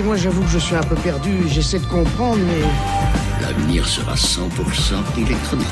excusez-moi, j'avoue que je suis un peu perdu, j'essaie de comprendre, mais... L'avenir sera 100% électronique.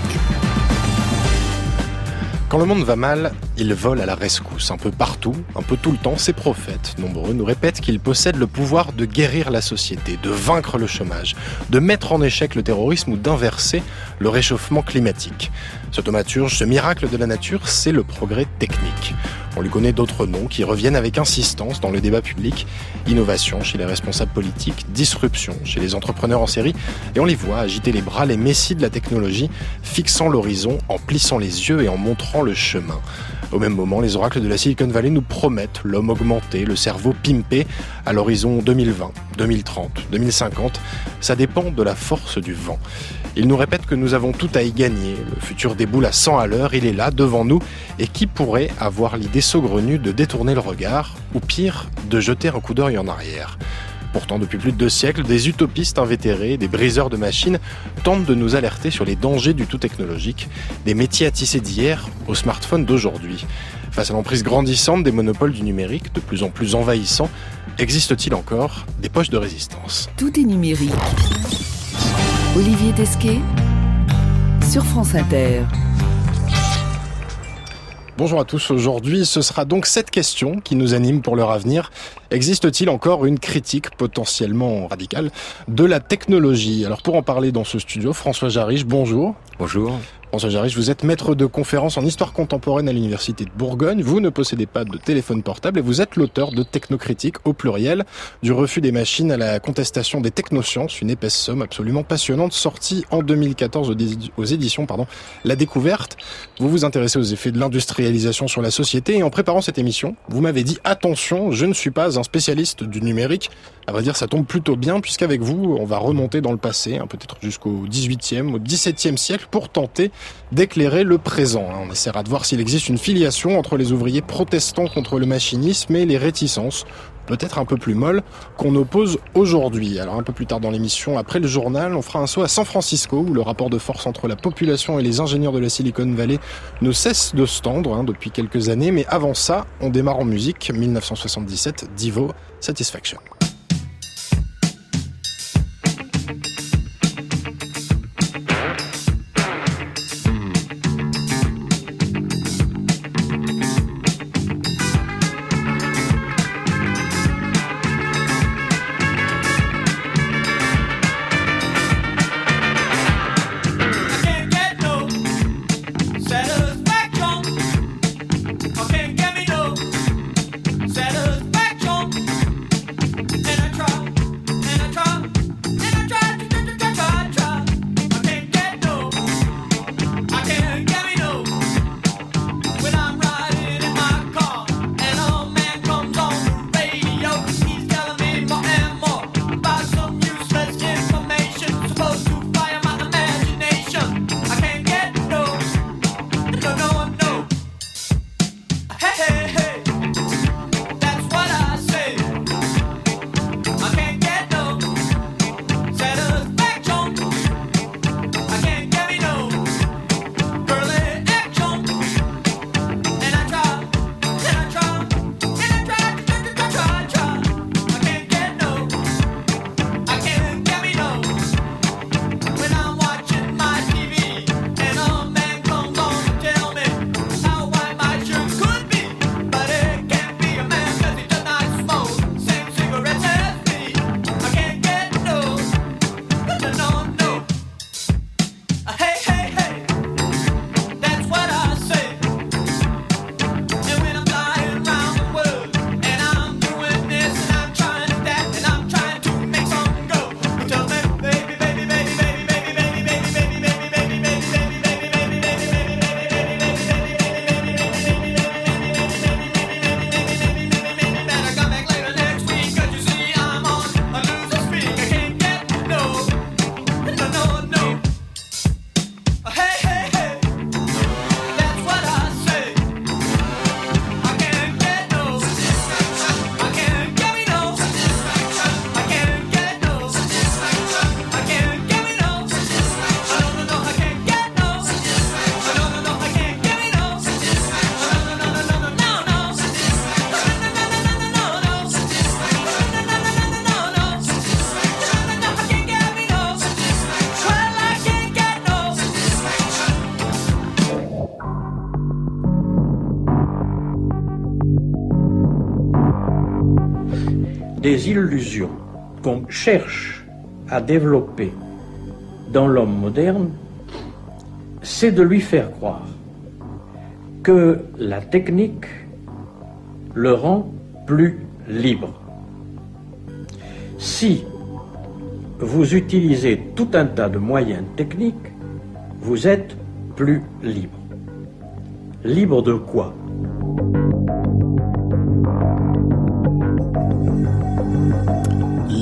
Quand le monde va mal, il vole à la rescousse. Un peu partout, un peu tout le temps, ces prophètes, nombreux, nous répètent qu'ils possèdent le pouvoir de guérir la société, de vaincre le chômage, de mettre en échec le terrorisme ou d'inverser le réchauffement climatique. Ce thaumaturge, ce miracle de la nature, c'est le progrès technique. On lui connaît d'autres noms qui reviennent avec insistance dans le débat public. Innovation chez les responsables politiques, disruption chez les entrepreneurs en série, et on les voit agiter les bras, les messies de la technologie, fixant l'horizon, en plissant les yeux et en montrant le chemin. Au même moment, les oracles de la Silicon Valley nous promettent l'homme augmenté, le cerveau pimpé à l'horizon 2020, 2030, 2050. Ça dépend de la force du vent. Ils nous répètent que nous avons tout à y gagner. Le futur déboule à 100 à l'heure, il est là, devant nous. Et qui pourrait avoir l'idée saugrenue de détourner le regard, ou pire, de jeter un coup d'œil en arrière? Pourtant, depuis plus de deux siècles, des utopistes invétérés, des briseurs de machines tentent de nous alerter sur les dangers du tout technologique, des métiers à tisser d'hier aux smartphones d'aujourd'hui. Face à l'emprise grandissante des monopoles du numérique, de plus en plus envahissants, existe-t-il encore des poches de résistance? Tout est numérique. Olivier Tesquet sur France Inter. Bonjour à tous, aujourd'hui ce sera donc cette question qui nous anime pour leur avenir. Existe-t-il encore une critique potentiellement radicale de la technologie? Alors pour en parler dans ce studio, François Jarriche, bonjour. Bonjour. François Jarriche, vous êtes maître de conférence en histoire contemporaine à l'Université de Bourgogne. Vous ne possédez pas de téléphone portable et vous êtes l'auteur de Technocritique au pluriel, du refus des machines à la contestation des technosciences, une épaisse somme absolument passionnante sortie en 2014 aux éditions pardon, La Découverte. Vous vous intéressez aux effets de l'industrialisation sur la société et en préparant cette émission, vous m'avez dit attention, je ne suis pas spécialiste du numérique. À vrai dire, ça tombe plutôt bien puisqu'avec vous, on va remonter dans le passé, hein, peut-être jusqu'au 18e, au 17e siècle pour tenter d'éclairer le présent. Hein. On essaiera de voir s'il existe une filiation entre les ouvriers protestants contre le machinisme et les réticences peut-être un peu plus molles qu'on oppose aujourd'hui. Alors un peu plus tard dans l'émission, après le journal, on fera un saut à San Francisco où le rapport de force entre la population et les ingénieurs de la Silicon Valley ne cesse de se tendre hein, depuis quelques années. Mais avant ça, on démarre en musique. 1977, Divo, Satisfaction. Illusions qu'on cherche à développer dans l'homme moderne, c'est de lui faire croire que la technique le rend plus libre. Si vous utilisez tout un tas de moyens techniques, vous êtes plus libre. Libre de quoi?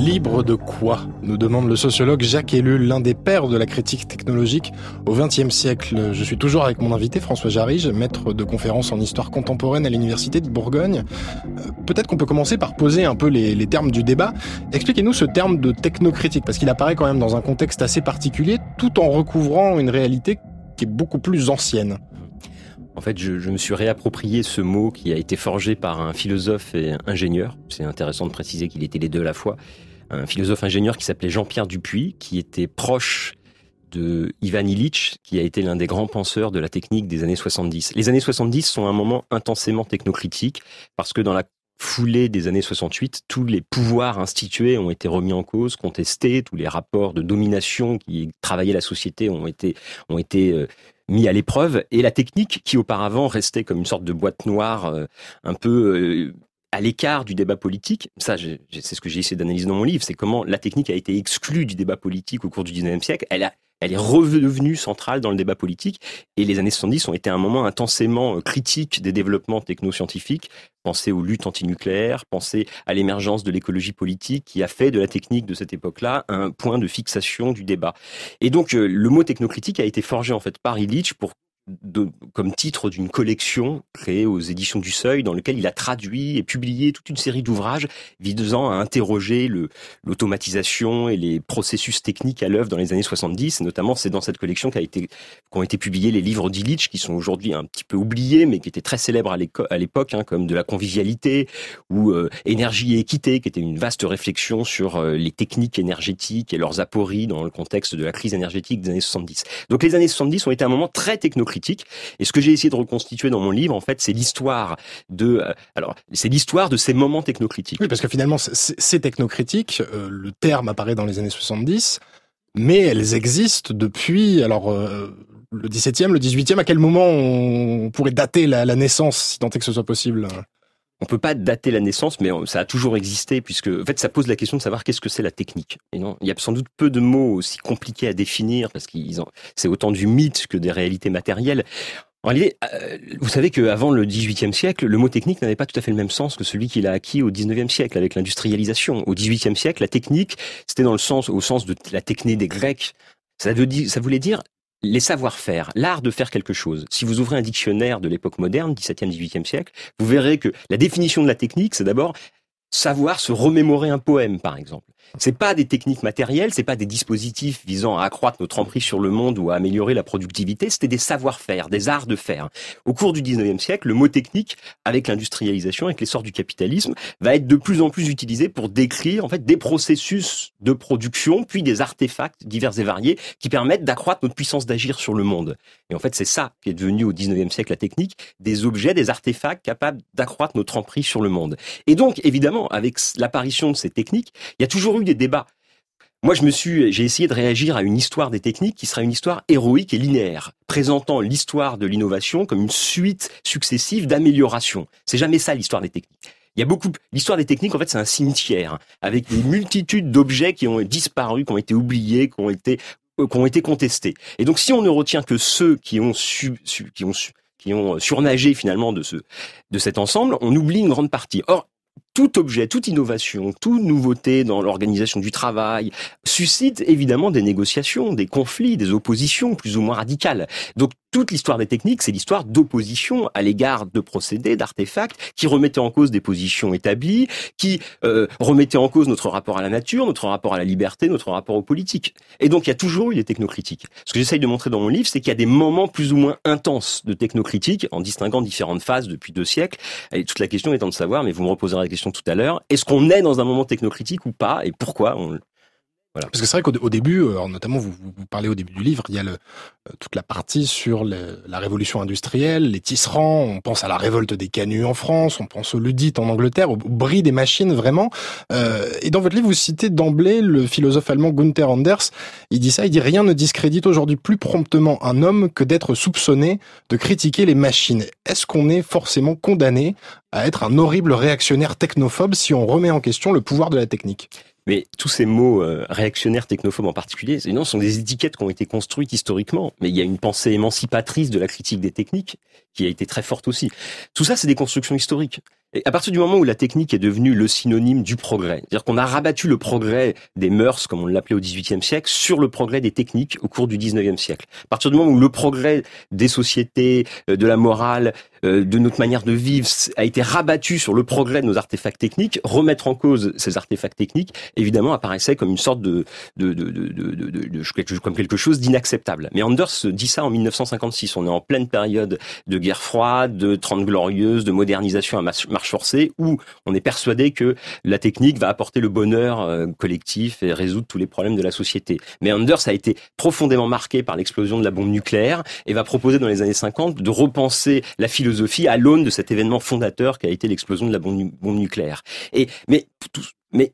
Libre de quoi nous demande le sociologue Jacques Ellul, l'un des pères de la critique technologique au XXe siècle. Je suis toujours avec mon invité François Jarige, maître de conférences en histoire contemporaine à l'Université de Bourgogne. Euh, peut-être qu'on peut commencer par poser un peu les, termes du débat. Expliquez-nous ce terme de technocritique, parce qu'il apparaît quand même dans un contexte assez particulier, tout en recouvrant une réalité qui est beaucoup plus ancienne. En fait, je, je, me suis réapproprié ce mot qui a été forgé par un philosophe et ingénieur. C'est intéressant de préciser qu'il était les deux à la fois. Un philosophe ingénieur qui s'appelait Jean-Pierre Dupuis, qui était proche de Ivan Illich, qui a été l'un des grands penseurs de la technique des années 70. Les années 70 sont un moment intensément technocritique parce que dans la foulée des années 68, tous les pouvoirs institués ont été remis en cause, contestés, tous les rapports de domination qui travaillaient la société ont été ont été euh, mis à l'épreuve et la technique qui auparavant restait comme une sorte de boîte noire euh, un peu euh, à l'écart du débat politique, ça c'est ce que j'ai essayé d'analyser dans mon livre, c'est comment la technique a été exclue du débat politique au cours du 19e siècle, elle est revenue centrale dans le débat politique et les années 70 ont été un moment intensément critique des développements technoscientifiques. Pensez aux luttes antinucléaires, pensez à l'émergence de l'écologie politique qui a fait de la technique de cette époque-là un point de fixation du débat. Et donc le mot technocritique a été forgé en fait par Illich pour de, comme titre d'une collection créée aux éditions du Seuil, dans lequel il a traduit et publié toute une série d'ouvrages visant à interroger l'automatisation et les processus techniques à l'œuvre dans les années 70. Et notamment, c'est dans cette collection qu'a été qu'ont été publiés les livres d'Illich, qui sont aujourd'hui un petit peu oubliés, mais qui étaient très célèbres à l'époque, hein, comme de la convivialité ou euh, énergie et équité, qui était une vaste réflexion sur euh, les techniques énergétiques et leurs apories dans le contexte de la crise énergétique des années 70. Donc les années 70 ont été un moment très et ce que j'ai essayé de reconstituer dans mon livre, en fait, c'est l'histoire de, euh, alors, c'est l'histoire de ces moments technocritiques. Oui, parce que finalement, c'est technocritique. Euh, le terme apparaît dans les années 70, mais elles existent depuis, alors, euh, le 17e, le 18e, à quel moment on pourrait dater la naissance, si tant est que ce soit possible? On peut pas dater la naissance, mais ça a toujours existé, puisque en fait, ça pose la question de savoir qu'est-ce que c'est la technique. Et non, il y a sans doute peu de mots aussi compliqués à définir, parce qu'ils c'est autant du mythe que des réalités matérielles. En réalité, euh, vous savez qu'avant le XVIIIe siècle, le mot technique n'avait pas tout à fait le même sens que celui qu'il a acquis au XIXe siècle avec l'industrialisation. Au XVIIIe siècle, la technique, c'était dans le sens, au sens de la technique des Grecs. Ça, ça voulait dire les savoir-faire, l'art de faire quelque chose. Si vous ouvrez un dictionnaire de l'époque moderne, 17e, 18e siècle, vous verrez que la définition de la technique, c'est d'abord savoir se remémorer un poème, par exemple. C'est pas des techniques matérielles, c'est pas des dispositifs visant à accroître notre emprise sur le monde ou à améliorer la productivité, c'était des savoir-faire, des arts de faire. Au cours du 19e siècle, le mot technique, avec l'industrialisation, avec l'essor du capitalisme, va être de plus en plus utilisé pour décrire, en fait, des processus de production, puis des artefacts divers et variés qui permettent d'accroître notre puissance d'agir sur le monde. Et en fait, c'est ça qui est devenu au 19e siècle la technique, des objets, des artefacts capables d'accroître notre emprise sur le monde. Et donc, évidemment, avec l'apparition de ces techniques, il y a toujours eu des débats. Moi, je me suis, j'ai essayé de réagir à une histoire des techniques qui sera une histoire héroïque et linéaire, présentant l'histoire de l'innovation comme une suite successive d'améliorations. C'est jamais ça l'histoire des techniques. Il y a beaucoup, l'histoire des techniques, en fait, c'est un cimetière, hein, avec une multitude d'objets qui ont disparu, qui ont été oubliés, qui ont été, euh, qui ont été contestés. Et donc, si on ne retient que ceux qui ont su, qui ont qui ont surnagé finalement de ce, de cet ensemble, on oublie une grande partie. Or, tout objet, toute innovation, toute nouveauté dans l'organisation du travail suscite évidemment des négociations, des conflits, des oppositions plus ou moins radicales. Donc toute l'histoire des techniques, c'est l'histoire d'opposition à l'égard de procédés, d'artefacts qui remettaient en cause des positions établies, qui euh, remettaient en cause notre rapport à la nature, notre rapport à la liberté, notre rapport aux politiques. Et donc il y a toujours eu des technocritiques. Ce que j'essaye de montrer dans mon livre, c'est qu'il y a des moments plus ou moins intenses de technocritique en distinguant différentes phases depuis deux siècles. Et toute la question étant de savoir, mais vous me reposerez la question tout à l'heure. Est-ce qu'on est dans un moment technocritique ou pas? Et pourquoi? Parce que c'est vrai qu'au début, euh, notamment vous, parlez au début du livre, il y a euh, toute la partie sur la révolution industrielle, les tisserands, on pense à la révolte des canuts en France, on pense au ludites en Angleterre, au, au bris des machines vraiment. Euh, et dans votre livre, vous citez d'emblée le philosophe allemand Gunther Anders. Il dit ça, il dit rien ne discrédite aujourd'hui plus promptement un homme que d'être soupçonné de critiquer les machines. Est-ce qu'on est forcément condamné à être un horrible réactionnaire technophobe si on remet en question le pouvoir de la technique? Mais tous ces mots euh, réactionnaires, technophobes en particulier, non, sont des étiquettes qui ont été construites historiquement. Mais il y a une pensée émancipatrice de la critique des techniques qui a été très forte aussi. Tout ça, c'est des constructions historiques. Et à partir du moment où la technique est devenue le synonyme du progrès, c'est-à-dire qu'on a rabattu le progrès des mœurs, comme on l'appelait au XVIIIe siècle, sur le progrès des techniques au cours du XIXe siècle. À partir du moment où le progrès des sociétés, euh, de la morale, euh, de notre manière de vivre a été rabattu sur le progrès de nos artefacts techniques, remettre en cause ces artefacts techniques, évidemment, apparaissait comme une sorte de, de, de, de, comme quelque chose d'inacceptable. Mais Anders dit ça en 1956. On est en pleine période de guerre froide, de trente glorieuses, de modernisation à marche forcée, où on est persuadé que la technique va apporter le bonheur euh, collectif et résoudre tous les problèmes de la société. Mais Anders a été profondément marqué par l'explosion de la bombe nucléaire et va proposer dans les années 50 de repenser la philosophie à l'aune de cet événement fondateur qui a été l'explosion de la bombe, nucléaire. Et mais mais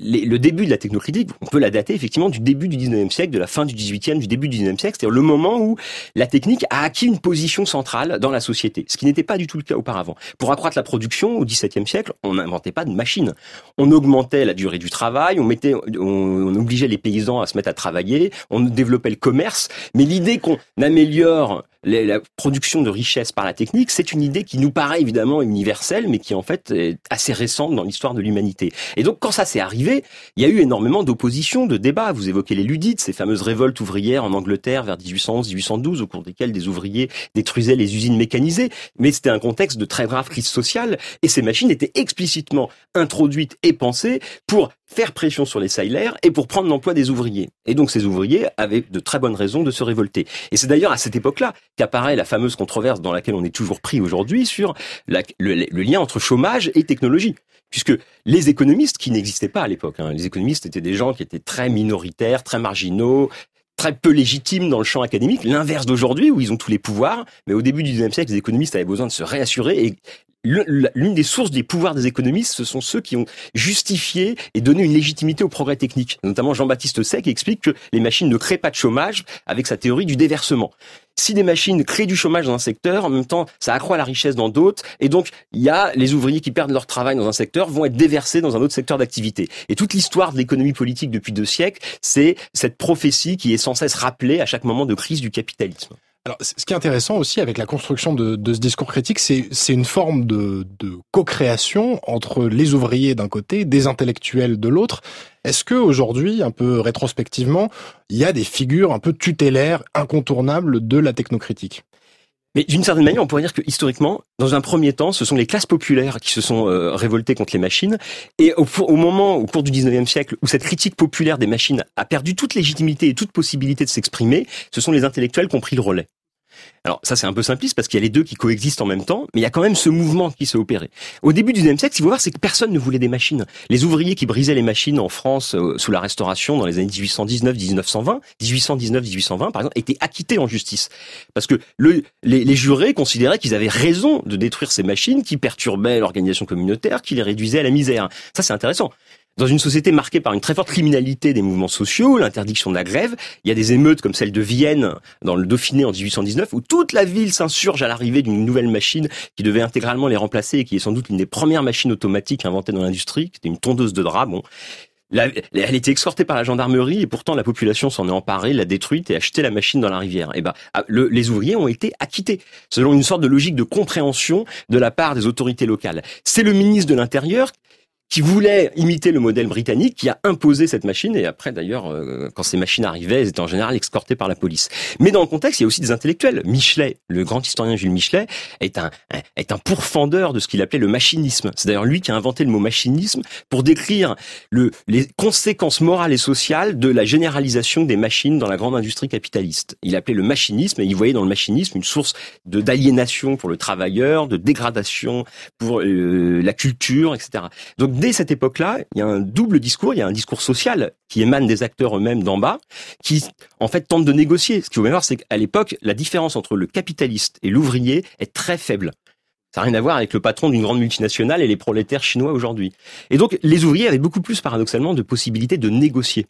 le début de la technocritique, on peut la dater effectivement du début du 19e siècle, de la fin du 18e, du début du 19e siècle, c'est-à-dire le moment où la technique a acquis une position centrale dans la société, ce qui n'était pas du tout le cas auparavant. Pour accroître la production, au 17e siècle, on n'inventait pas de machines. On augmentait la durée du travail, on mettait, on, obligeait les paysans à se mettre à travailler, on développait le commerce, mais l'idée qu'on améliore la production de richesse par la technique, c'est une idée qui nous paraît évidemment universelle, mais qui en fait est assez récente dans l'histoire de l'humanité. Et donc quand ça s'est arrivé, il y a eu énormément d'opposition, de débats. Vous évoquez les ludites, ces fameuses révoltes ouvrières en Angleterre vers 1811-1812, au cours desquelles des ouvriers détruisaient les usines mécanisées. Mais c'était un contexte de très grave crise sociale, et ces machines étaient explicitement introduites et pensées pour faire pression sur les salaires et pour prendre l'emploi des ouvriers. Et donc ces ouvriers avaient de très bonnes raisons de se révolter. Et c'est d'ailleurs à cette époque-là qu'apparaît la fameuse controverse dans laquelle on est toujours pris aujourd'hui sur le, lien entre chômage et technologie. Puisque les économistes, qui n'existaient pas à l'époque, hein, les économistes étaient des gens qui étaient très minoritaires, très marginaux, très peu légitimes dans le champ académique, l'inverse d'aujourd'hui où ils ont tous les pouvoirs. Mais au début du XIXe siècle, les économistes avaient besoin de se réassurer et l'une des sources des pouvoirs des économistes, ce sont ceux qui ont justifié et donné une légitimité au progrès technique. Notamment Jean-Baptiste Say qui explique que les machines ne créent pas de chômage avec sa théorie du déversement. Si des machines créent du chômage dans un secteur, en même temps, ça accroît la richesse dans d'autres, et donc il y a les ouvriers qui perdent leur travail dans un secteur vont être déversés dans un autre secteur d'activité. Et toute l'histoire de l'économie politique depuis deux siècles, c'est cette prophétie qui est sans cesse rappelée à chaque moment de crise du capitalisme. Alors, ce qui est intéressant aussi avec la construction de, ce discours critique, c'est une forme de, de co-création entre les ouvriers d'un côté, des intellectuels de l'autre. Est-ce que aujourd'hui, un peu rétrospectivement, il y a des figures un peu tutélaires, incontournables de la technocritique? Mais d'une certaine manière, on pourrait dire que historiquement, dans un premier temps, ce sont les classes populaires qui se sont euh, révoltées contre les machines. Et au, au, moment, au cours du 19e siècle, où cette critique populaire des machines a perdu toute légitimité et toute possibilité de s'exprimer, ce sont les intellectuels qui ont pris le relais. Alors ça c'est un peu simpliste parce qu'il y a les deux qui coexistent en même temps, mais il y a quand même ce mouvement qui s'est opéré. Au début du XIXe siècle, qu'il faut voir, c'est que personne ne voulait des machines. Les ouvriers qui brisaient les machines en France euh, sous la Restauration dans les années 1819-1920, 1819-1820 par exemple, étaient acquittés en justice parce que le, les, les jurés considéraient qu'ils avaient raison de détruire ces machines qui perturbaient l'organisation communautaire, qui les réduisaient à la misère. Ça c'est intéressant. Dans une société marquée par une très forte criminalité des mouvements sociaux, l'interdiction de la grève, il y a des émeutes comme celle de Vienne dans le Dauphiné en 1819 où toute la ville s'insurge à l'arrivée d'une nouvelle machine qui devait intégralement les remplacer et qui est sans doute l'une des premières machines automatiques inventées dans l'industrie, qui était une tondeuse de drap. Bon, elle était exportée par la gendarmerie et pourtant la population s'en est emparée, l'a détruite et a acheté la machine dans la rivière. Et eh ben, ah, les ouvriers ont été acquittés selon une sorte de logique de compréhension de la part des autorités locales. C'est le ministre de l'Intérieur qui voulait imiter le modèle britannique, qui a imposé cette machine, et après d'ailleurs, euh, quand ces machines arrivaient, elles étaient en général escortées par la police. Mais dans le contexte, il y a aussi des intellectuels. Michelet, le grand historien Jules Michelet, est un, est un pourfendeur de ce qu'il appelait le machinisme. C'est d'ailleurs lui qui a inventé le mot machinisme pour décrire le, les conséquences morales et sociales de la généralisation des machines dans la grande industrie capitaliste. Il appelait le machinisme, et il voyait dans le machinisme une source de d'aliénation pour le travailleur, de dégradation pour euh, la culture, etc. Donc dès cette époque-là, il y a un double discours, il y a un discours social qui émane des acteurs eux-mêmes d'en bas, qui en fait tentent de négocier. Ce qu'il faut bien voir, c'est qu'à l'époque, la différence entre le capitaliste et l'ouvrier est très faible. Ça n'a rien à voir avec le patron d'une grande multinationale et les prolétaires chinois aujourd'hui. Et donc, les ouvriers avaient beaucoup plus, paradoxalement, de possibilités de négocier.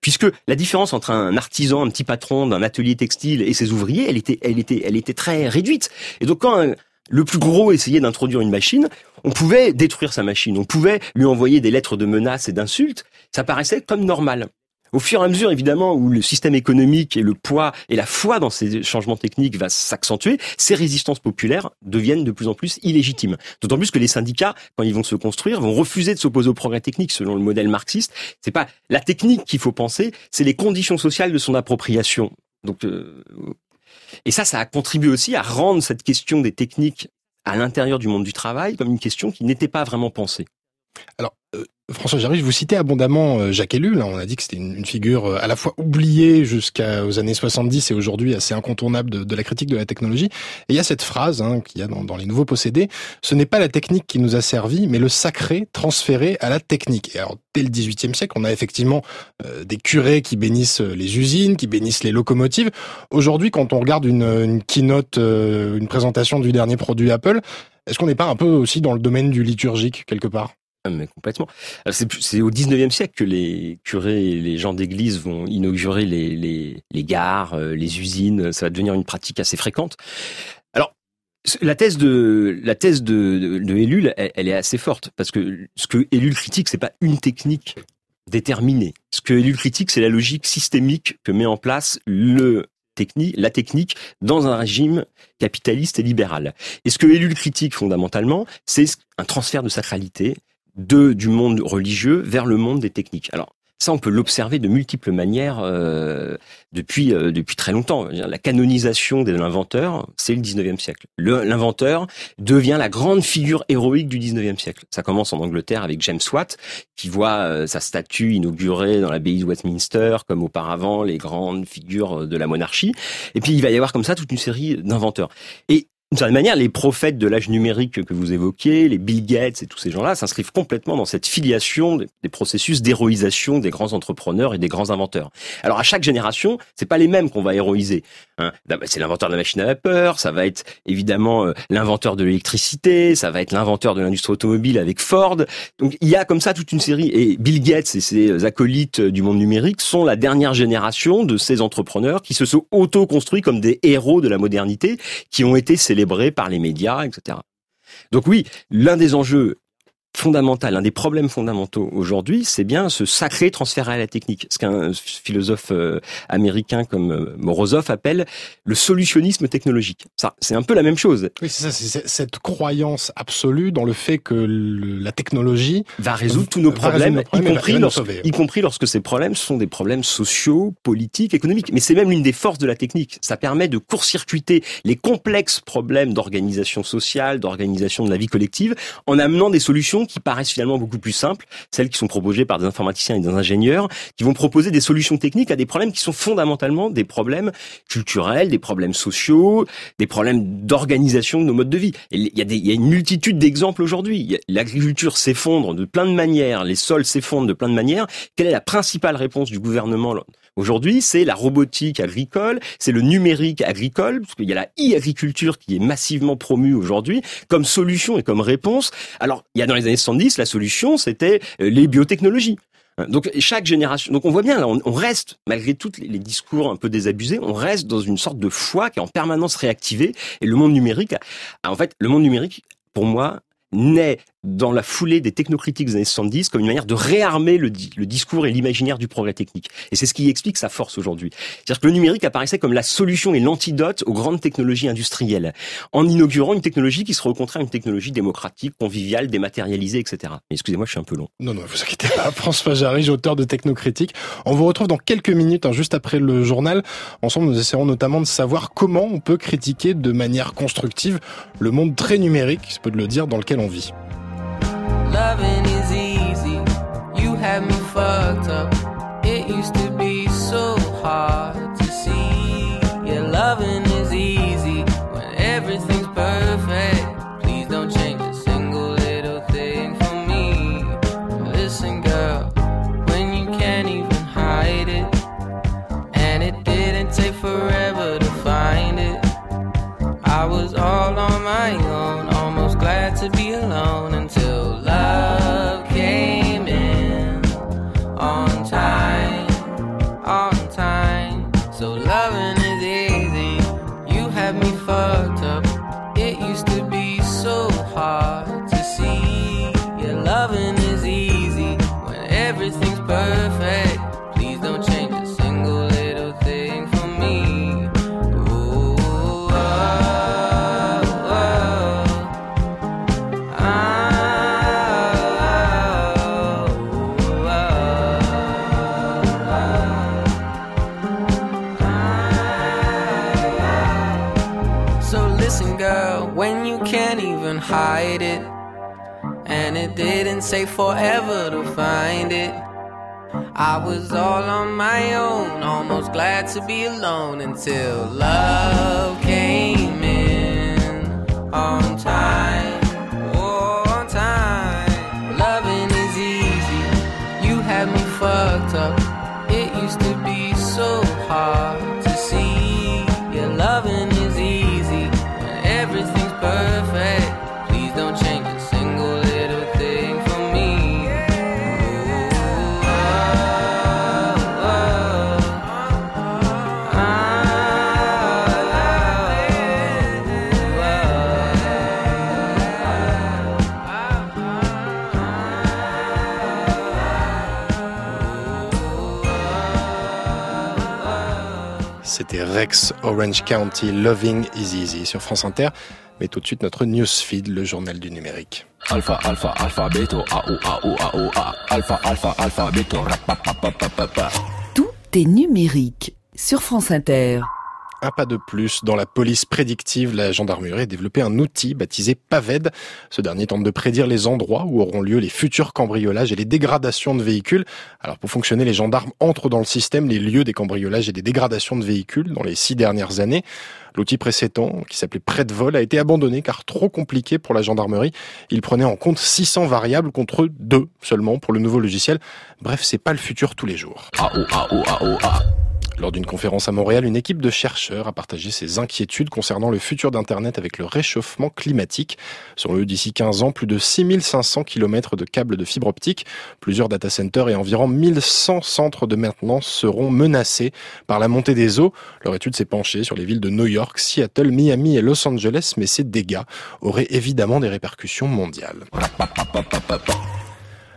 Puisque la différence entre un artisan, un petit patron d'un atelier textile et ses ouvriers, elle était, elle était, très réduite. Et donc, quand le plus gros essayait d'introduire une machine, on pouvait détruire sa machine, on pouvait lui envoyer des lettres de menaces et d'insultes, ça paraissait comme normal. Au fur et à mesure, évidemment, où le système économique et le poids et la foi dans ces changements techniques va s'accentuer, ces résistances populaires deviennent de plus en plus illégitimes. D'autant plus que les syndicats, quand ils vont se construire, vont refuser de s'opposer au progrès technique selon le modèle marxiste. C'est pas la technique qu'il faut penser, c'est les conditions sociales de son appropriation. Donc, euh, et ça, ça a contribué aussi à rendre cette question des techniques à l'intérieur du monde du travail comme une question qui n'était pas vraiment pensée. François Jarry, vous citez abondamment euh, Jacques Ellul. Hein. On a dit que c'était une, figure euh, à la fois oubliée jusqu'aux années 70 et aujourd'hui assez incontournable de, la critique de la technologie. Et il y a cette phrase hein, qu'il y a dans, les nouveaux possédés ce n'est pas la technique qui nous a servi, mais le sacré transféré à la technique. Et alors, dès le XVIIIe siècle, on a effectivement des curés qui bénissent les usines, qui bénissent les locomotives. Aujourd'hui, quand on regarde une, keynote, une présentation du dernier produit Apple, est-ce qu'on n'est pas un peu aussi dans le domaine du liturgique quelque part? Mais complètement. C'est au 19e siècle que les curés et les gens d'église vont inaugurer les, les, gares, euh, les usines. Ça va devenir une pratique assez fréquente. Alors, la thèse de la thèse de, elle, est assez forte parce que ce que Ellul critique, c'est pas une technique déterminée. Ce que Ellul critique, c'est la logique systémique que met en place le technique, la technique dans un régime capitaliste et libéral. Et ce que Ellul critique fondamentalement, c'est un transfert de sacralité de du monde religieux vers le monde des techniques. Alors ça, on peut l'observer de multiples manières euh, depuis euh, depuis très longtemps. La canonisation de l'inventeur, c'est le 19e siècle. L'inventeur devient la grande figure héroïque du 19e siècle. Ça commence en Angleterre avec James Watt, qui voit euh, sa statue inaugurée dans l'abbaye de Westminster, comme auparavant les grandes figures de la monarchie. Et puis il va y avoir comme ça toute une série d'inventeurs. Et d'une certaine manière, les prophètes de l'âge numérique que vous évoquiez, les Bill Gates et tous ces gens-là, s'inscrivent complètement dans cette filiation des processus d'héroïsation des grands entrepreneurs et des grands inventeurs. Alors à chaque génération, c'est pas les mêmes qu'on va héroïser. Hein. C'est l'inventeur de la machine à vapeur, ça va être évidemment euh, l'inventeur de l'électricité, ça va être l'inventeur de l'industrie automobile avec Ford. Donc il y a comme ça toute une série. Et Bill Gates et ses acolytes du monde numérique sont la dernière génération de ces entrepreneurs qui se sont auto-construits comme des héros de la modernité, qui ont été célébrés par les médias, etc. Donc oui, l'un des enjeux fondamental, un des problèmes fondamentaux aujourd'hui, c'est bien ce sacré transfert à la technique. Ce qu'un philosophe euh, américain comme euh, Morozov appelle le solutionnisme technologique. Ça, c'est un peu la même chose. Oui, c'est ça, c'est cette croyance absolue dans le fait que la technologie va résoudre tous nos problèmes, y, compris lorsque, y compris lorsque ces problèmes sont des problèmes sociaux, politiques, économiques. Mais c'est même l'une des forces de la technique. Ça permet de court-circuiter les complexes problèmes d'organisation sociale, d'organisation de la vie collective, en amenant des solutions qui paraissent finalement beaucoup plus simples, celles qui sont proposées par des informaticiens et des ingénieurs, qui vont proposer des solutions techniques à des problèmes qui sont fondamentalement des problèmes culturels, des problèmes sociaux, des problèmes d'organisation de nos modes de vie. il y a, il y a une multitude d'exemples aujourd'hui. L'agriculture s'effondre de plein de manières, les sols s'effondrent de plein de manières. Quelle est la principale réponse du gouvernement Aujourd'hui, c'est la robotique agricole, c'est le numérique agricole, parce qu'il y a la e-agriculture qui est massivement promue aujourd'hui comme solution et comme réponse. Alors, il y a dans les années 70, la solution, c'était euh, les biotechnologies. Hein, donc chaque génération, donc on voit bien on, reste malgré tous les discours un peu désabusés, on reste dans une sorte de foi qui est en permanence réactivée. Et le monde numérique, en fait, le monde numérique, pour moi, naît dans la foulée des technocritiques des années 70 comme une manière de réarmer le, discours et l'imaginaire du progrès technique. Et c'est ce qui explique sa force aujourd'hui. C'est-à-dire que le numérique apparaissait comme la solution et l'antidote aux grandes technologies industrielles, en inaugurant une technologie qui serait au contraire une technologie démocratique, conviviale, dématérialisée, etc. Excusez-moi, je suis un peu long. Non, non, vous inquiétez pas. François Jarry, auteur de Technocritique. On vous retrouve dans quelques minutes, hein, juste après le journal. Ensemble, nous essaierons notamment de savoir comment on peut critiquer de manière constructive le monde très numérique, je peux le dire, dans lequel on vit. Loving didn't forever to find it. I was all on my own, almost glad to be alone until love came C'était Rex Orange County Loving is Easy sur France Inter. Mais tout de suite notre newsfeed, le journal du numérique. Alpha, alpha, alphabeto, a, o, a, o, a, o, a. Alpha, alpha, alphabeto, rapapapapapa. Tout est numérique sur France Inter. Un pas de plus, dans la police prédictive, la gendarmerie a développé un outil baptisé PAVED. Ce dernier tente de prédire les endroits où auront lieu les futurs cambriolages et les dégradations de véhicules. Alors pour fonctionner, les gendarmes entrent dans le système les lieux des cambriolages et des dégradations de véhicules dans les six dernières années. L'outil précédent, qui s'appelait Prêt de vol, a été abandonné car trop compliqué pour la gendarmerie. Il prenait en compte 600 variables contre deux seulement pour le nouveau logiciel. Bref, c'est pas le futur tous les jours. Lors d'une conférence à Montréal, une équipe de chercheurs a partagé ses inquiétudes concernant le futur d'Internet avec le réchauffement climatique. Selon eux, d'ici 15 ans, plus de 6500 km de câbles de fibre optique, plusieurs data centers et environ 1100 centres de maintenance seront menacés par la montée des eaux. Leur étude s'est penchée sur les villes de New York, Seattle, Miami et Los Angeles, mais ces dégâts auraient évidemment des répercussions mondiales.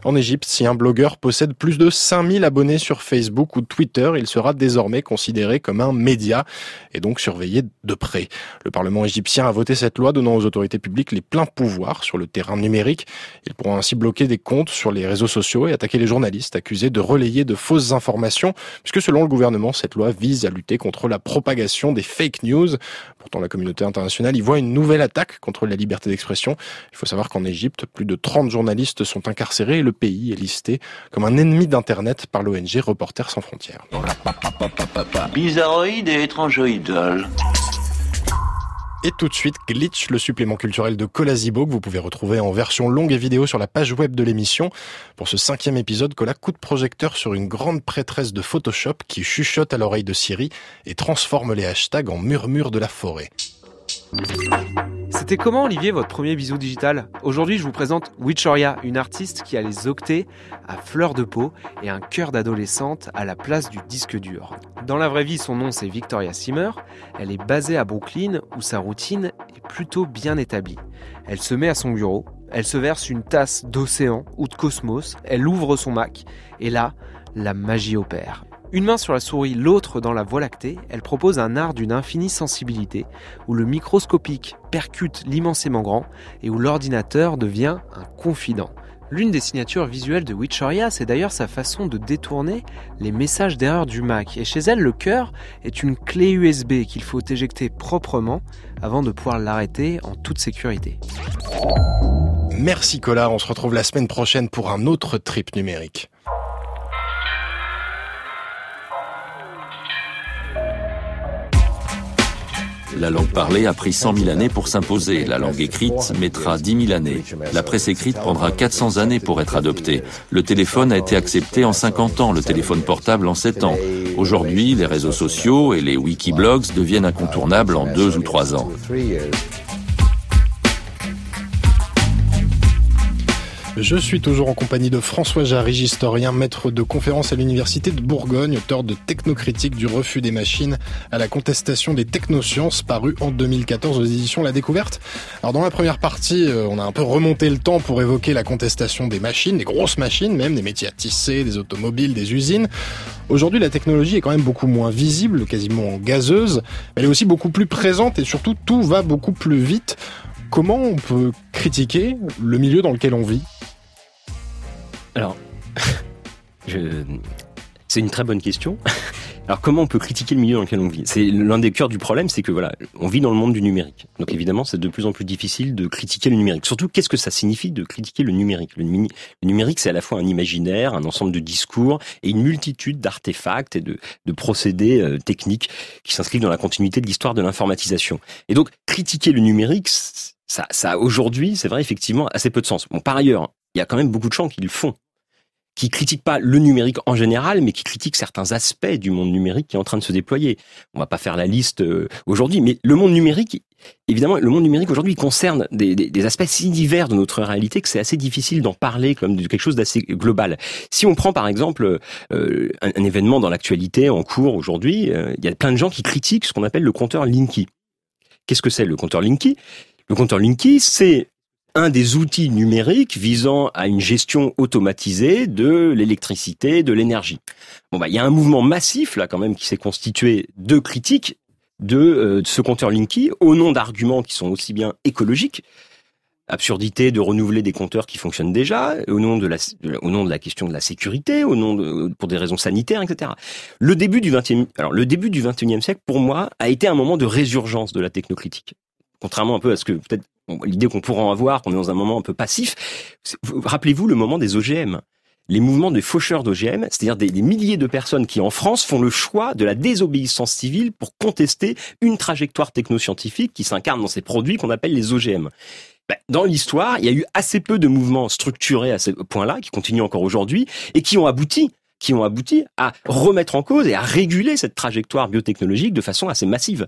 En Égypte, si un blogueur possède plus de 5000 abonnés sur Facebook ou Twitter, il sera désormais considéré comme un média et donc surveillé de près. Le Parlement égyptien a voté cette loi donnant aux autorités publiques les pleins pouvoirs sur le terrain numérique. Ils pourront ainsi bloquer des comptes sur les réseaux sociaux et attaquer les journalistes accusés de relayer de fausses informations, puisque selon le gouvernement, cette loi vise à lutter contre la propagation des fake news. Pourtant, la communauté internationale y voit une nouvelle attaque contre la liberté d'expression. Il faut savoir qu'en Égypte, plus de 30 journalistes sont incarcérés et le pays est listé comme un ennemi d'Internet par l'ONG Reporters sans frontières. Et tout de suite, Glitch, le supplément culturel de Colazibo que vous pouvez retrouver en version longue et vidéo sur la page web de l'émission. Pour ce cinquième épisode, Cola coup de projecteur sur une grande prêtresse de Photoshop qui chuchote à l'oreille de Siri et transforme les hashtags en murmures de la forêt. C'était comment, Olivier, votre premier bisou digital? Aujourd'hui, je vous présente Witchoria, une artiste qui a les octets à fleur de peau et un cœur d'adolescente à la place du disque dur. Dans la vraie vie, son nom c'est Victoria Simmer. Elle est basée à Brooklyn où sa routine est plutôt bien établie. Elle se met à son bureau, elle se verse une tasse d'océan ou de cosmos, elle ouvre son Mac et là, la magie opère. Une main sur la souris, l'autre dans la voie lactée, elle propose un art d'une infinie sensibilité, où le microscopique percute l'immensément grand et où l'ordinateur devient un confident. L'une des signatures visuelles de Witchoria, c'est d'ailleurs sa façon de détourner les messages d'erreur du Mac. Et chez elle, le cœur est une clé USB qu'il faut éjecter proprement avant de pouvoir l'arrêter en toute sécurité. Merci Cola, on se retrouve la semaine prochaine pour un autre trip numérique. La langue parlée a pris 100 000 années pour s'imposer. La langue écrite mettra 10 000 années. La presse écrite prendra 400 années pour être adoptée. Le téléphone a été accepté en 50 ans, le téléphone portable en 7 ans. Aujourd'hui, les réseaux sociaux et les wikiblogs deviennent incontournables en 2 ou 3 ans. Je suis toujours en compagnie de François Jarry, historien, maître de conférence à l'Université de Bourgogne, auteur de Technocritique du refus des machines à la contestation des technosciences, paru en 2014 aux éditions La Découverte. Alors dans la première partie, euh, on a un peu remonté le temps pour évoquer la contestation des machines, des grosses machines même, des métiers à tisser, des automobiles, des usines. Aujourd'hui, la technologie est quand même beaucoup moins visible, quasiment gazeuse. Elle est aussi beaucoup plus présente et surtout tout va beaucoup plus vite. Comment on peut critiquer le milieu dans lequel on vit? Alors, c'est une très bonne question. Alors comment on peut critiquer le milieu dans lequel on vit? C'est l'un des cœurs du problème, c'est que voilà, on vit dans le monde du numérique. Donc évidemment, c'est de plus en plus difficile de critiquer le numérique. Surtout, qu'est-ce que ça signifie de critiquer le numérique? Le, numérique, c'est à la fois un imaginaire, un ensemble de discours et une multitude d'artefacts et de, de procédés euh, techniques qui s'inscrivent dans la continuité de l'histoire de l'informatisation. Et donc, critiquer le numérique, ça, ça aujourd'hui, c'est vrai, effectivement, assez peu de sens. Bon, par ailleurs, il y a quand même beaucoup de gens qui le font qui critiquent pas le numérique en général, mais qui critiquent certains aspects du monde numérique qui est en train de se déployer. On va pas faire la liste euh, aujourd'hui, mais le monde numérique, évidemment, le monde numérique aujourd'hui concerne des, aspects si divers de notre réalité que c'est assez difficile d'en parler comme de quelque chose d'assez global. Si on prend par exemple euh, un, un, événement dans l'actualité en cours aujourd'hui, euh, il y a plein de gens qui critiquent ce qu'on appelle le compteur Linky. Qu'est-ce que c'est le compteur Linky? Le compteur Linky, c'est un des outils numériques visant à une gestion automatisée de l'électricité, de l'énergie. Bon bah il y a un mouvement massif là quand même qui s'est constitué de critiques de, euh, ce compteur Linky au nom d'arguments qui sont aussi bien écologiques absurdité de renouveler des compteurs qui fonctionnent déjà, au nom de la, question de la sécurité, au nom de, pour des raisons sanitaires, etc. Le début du 20e, alors le début du 21e siècle, pour moi, a été un moment de résurgence de la technocritique. Contrairement un peu à ce que peut-être l'idée qu'on pourrait en avoir, qu'on est dans un moment un peu passif. Rappelez-vous le moment des OGM les mouvements de faucheurs d'OGM, c'est-à-dire des, milliers de personnes qui en France font le choix de la désobéissance civile pour contester une trajectoire technoscientifique qui s'incarne dans ces produits qu'on appelle les OGM. Ben, dans l'histoire, il y a eu assez peu de mouvements structurés à ce point-là, qui continuent encore aujourd'hui, et qui ont abouti qui ont abouti à remettre en cause et à réguler cette trajectoire biotechnologique de façon assez massive.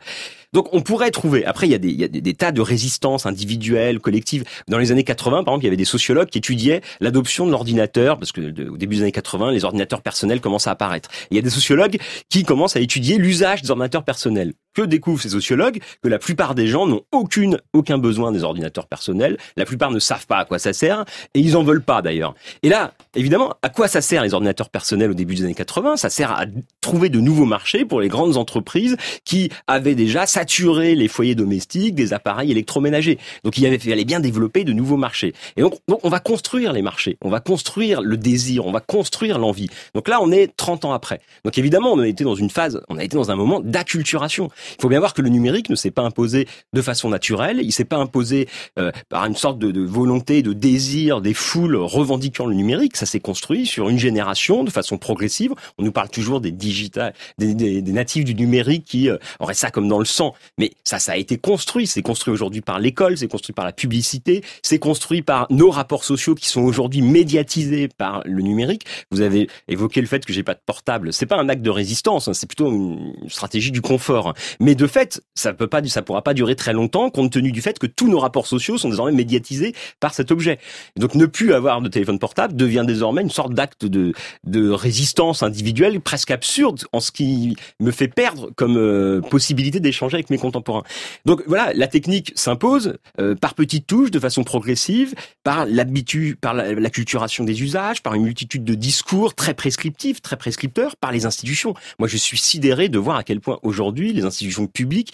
Donc on pourrait trouver, après il y a des, tas de résistances individuelles, collectives. Dans les années 80, par exemple, il y avait des sociologues qui étudiaient l'adoption de l'ordinateur, parce que au début des années 80, les ordinateurs personnels commencent à apparaître. il y a des sociologues qui commencent à étudier l'usage des ordinateurs personnels. Que découvrent ces sociologues? Que la plupart des gens n'ont aucune, aucun besoin des ordinateurs personnels. La plupart ne savent pas à quoi ça sert, et ils en veulent pas d'ailleurs. Et là, évidemment, à quoi ça sert les ordinateurs personnels au début des années 80 Ça sert à trouver de nouveaux marchés pour les grandes entreprises qui avaient déjà saturer les foyers domestiques des appareils électroménagers. Donc il avait fallait bien développer de nouveaux marchés. Et donc, donc on va construire les marchés, on va construire le désir, on va construire l'envie. Donc là on est 30 ans après. Donc évidemment on a été dans une phase, on a été dans un moment d'acculturation. Il faut bien voir que le numérique ne s'est pas imposé de façon naturelle, il s'est pas imposé euh, par une sorte de, de, volonté, de désir des foules revendiquant le numérique. Ça s'est construit sur une génération de façon progressive. On nous parle toujours des digital, des, des, des natifs du numérique qui euh, auraient ça comme dans le sang. Mais ça, ça a été construit. C'est construit aujourd'hui par l'école, c'est construit par la publicité, c'est construit par nos rapports sociaux qui sont aujourd'hui médiatisés par le numérique. Vous avez évoqué le fait que j'ai pas de portable. C'est pas un acte de résistance, hein, c'est plutôt une stratégie du confort. Mais de fait, ça peut pas, ça pourra pas durer très longtemps compte tenu du fait que tous nos rapports sociaux sont désormais médiatisés par cet objet. donc ne plus avoir de téléphone portable devient désormais une sorte d'acte de, de résistance individuelle presque absurde en ce qui me fait perdre comme euh, possibilité d'échanger avec mes contemporains. Donc voilà, la technique s'impose euh, par petites touches, de façon progressive, par l'habitude, par l'acculturation des usages, par une multitude de discours très prescriptifs, très prescripteurs, par les institutions. Moi, je suis sidéré de voir à quel point aujourd'hui les institutions publiques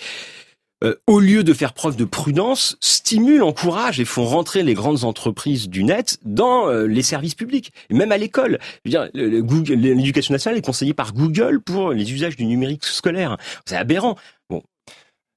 euh, au lieu de faire preuve de prudence, stimulent, encouragent et font rentrer les grandes entreprises du net dans euh, les services publics, même à l'école. L'éducation nationale est conseillée par Google pour les usages du numérique scolaire. C'est aberrant.